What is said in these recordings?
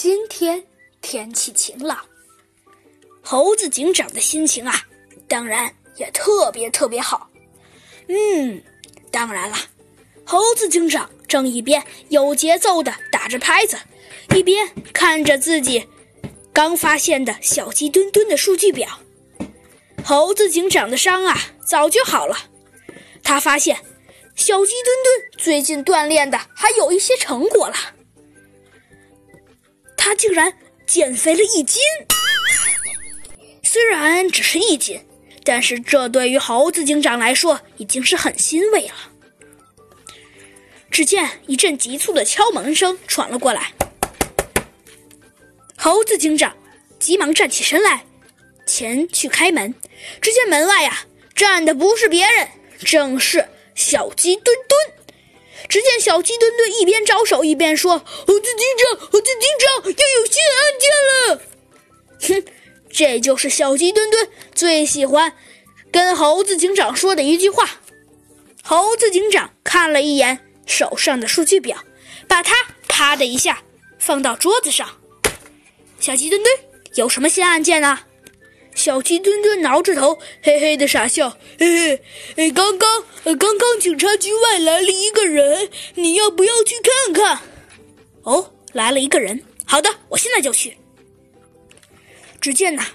今天天气晴朗，猴子警长的心情啊，当然也特别特别好。嗯，当然了，猴子警长正一边有节奏的打着拍子，一边看着自己刚发现的小鸡墩墩的数据表。猴子警长的伤啊，早就好了。他发现小鸡墩墩最近锻炼的还有一些成果了。他竟然减肥了一斤，虽然只是一斤，但是这对于猴子警长来说已经是很欣慰了。只见一阵急促的敲门声传了过来，猴子警长急忙站起身来，前去开门。只见门外呀站的不是别人，正是小鸡墩墩。只见小鸡墩墩一边招手一边说：“猴子警长，猴子警长，又有新案件了。”哼，这就是小鸡墩墩最喜欢跟猴子警长说的一句话。猴子警长看了一眼手上的数据表，把它啪的一下放到桌子上。小鸡墩墩，有什么新案件呢？小鸡墩墩挠着头，嘿嘿的傻笑。嘿嘿，刚刚，刚刚警察局外来了一个人，你要不要去看看？哦，来了一个人。好的，我现在就去。只见呐，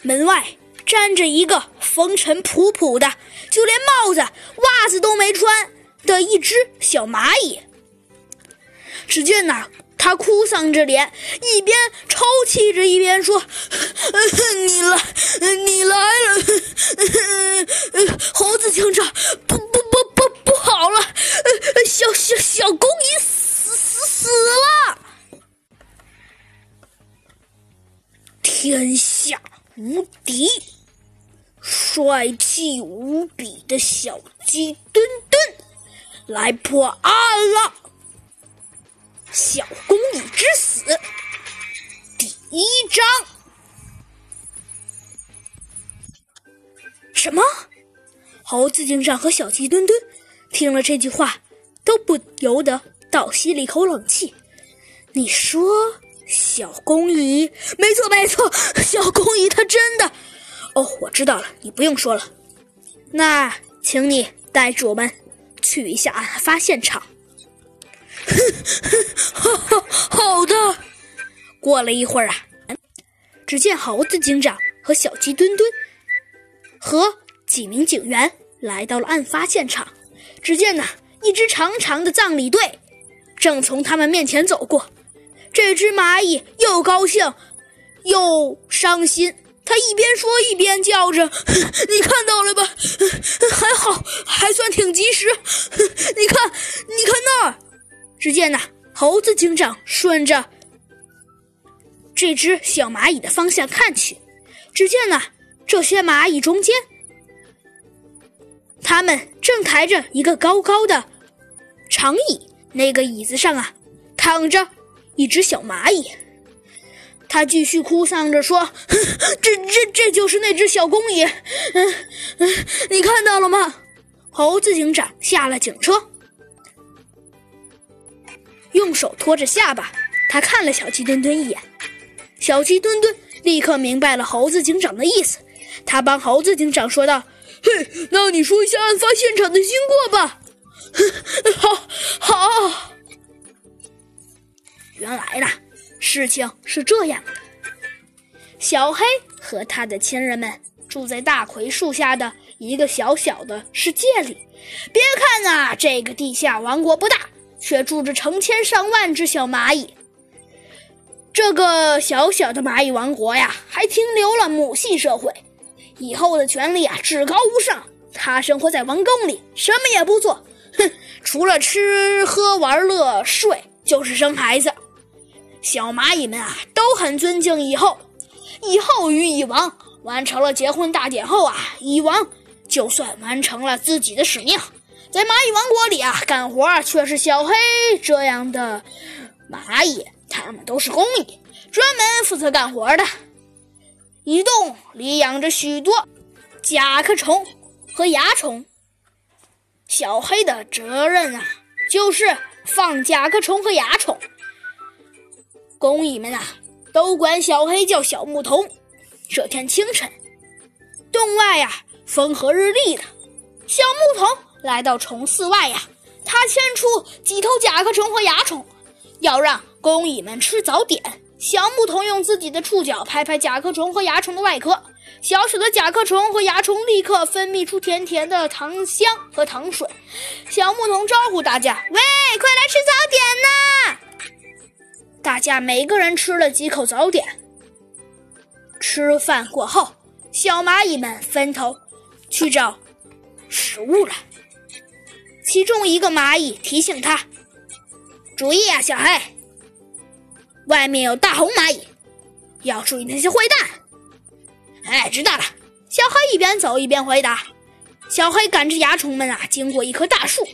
门外站着一个风尘仆仆的，就连帽子、袜子都没穿的一只小蚂蚁。只见呐。他哭丧着脸，一边抽泣着，一边说：“ 你来，你来了，猴子警长，不不不不不好了，小小小公蚁死死死了！天下无敌，帅气无比的小鸡墩墩来破案了。”小公蚁之死，第一章。什么？猴子警长和小鸡墩墩听了这句话，都不由得倒吸了一口冷气。你说小公蚁？没错，没错，小公蚁它真的……哦，我知道了，你不用说了。那，请你带着我们去一下案发现场。哼，好的。过了一会儿啊，只见猴子警长和小鸡墩墩和几名警员来到了案发现场。只见呢，一支长长的葬礼队正从他们面前走过。这只蚂蚁又高兴又伤心，它一边说一边叫着：“ 你看到了吧？还好，还算挺及时。你看，”只见呐，猴子警长顺着这只小蚂蚁的方向看去，只见呐，这些蚂蚁中间，他们正抬着一个高高的长椅，那个椅子上啊，躺着一只小蚂蚁。他继续哭丧着说：“ 这、这、这就是那只小公蚁，嗯嗯，你看到了吗？”猴子警长下了警车。用手托着下巴，他看了小鸡墩墩一眼。小鸡墩墩立刻明白了猴子警长的意思，他帮猴子警长说道：“嘿，那你说一下案发现场的经过吧。”“好，好。”原来呢，事情是这样的：小黑和他的亲人们住在大葵树下的一个小小的世界里。别看啊，这个地下王国不大。却住着成千上万只小蚂蚁。这个小小的蚂蚁王国呀，还停留了母系社会。以后的权利啊，至高无上。他生活在王宫里，什么也不做，哼，除了吃喝玩乐睡，就是生孩子。小蚂蚁们啊，都很尊敬蚁后。蚁后与蚁王完成了结婚大典后啊，蚁王就算完成了自己的使命。在蚂蚁王国里啊，干活却是小黑这样的蚂蚁，它们都是工蚁，专门负责干活的。蚁洞里养着许多甲壳虫和蚜虫，小黑的责任啊，就是放甲壳虫和蚜虫，工蚁们啊，都管小黑叫小牧童。这天清晨，洞外呀，风和日丽的。小牧童来到虫寺外呀，他牵出几头甲壳虫和蚜虫，要让工蚁们吃早点。小牧童用自己的触角拍拍甲壳虫和蚜虫的外壳，小小的甲壳虫和蚜虫立刻分泌出甜甜的糖香和糖水。小牧童招呼大家：“喂，快来吃早点呐！”大家每个人吃了几口早点。吃饭过后，小蚂蚁们分头去找食物了。其中一个蚂蚁提醒他：“注意啊，小黑，外面有大红蚂蚁，要注意那些坏蛋。”哎，知道了。小黑一边走一边回答。小黑赶着蚜虫们啊，经过一棵大树，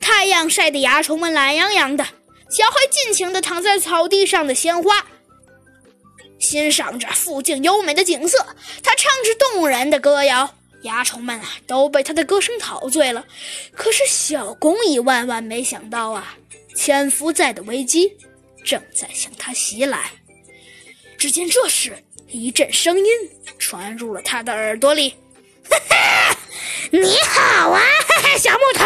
太阳晒得蚜虫们懒洋洋的。小黑尽情地躺在草地上的鲜花，欣赏着附近优美的景色。他唱着动人的歌谣，蚜虫们啊都被他的歌声陶醉了。可是小公蚁万万没想到啊，潜伏在的危机正在向他袭来。只见这时，一阵声音传入了他的耳朵里：“哈哈，你好啊，哈哈，小木头。”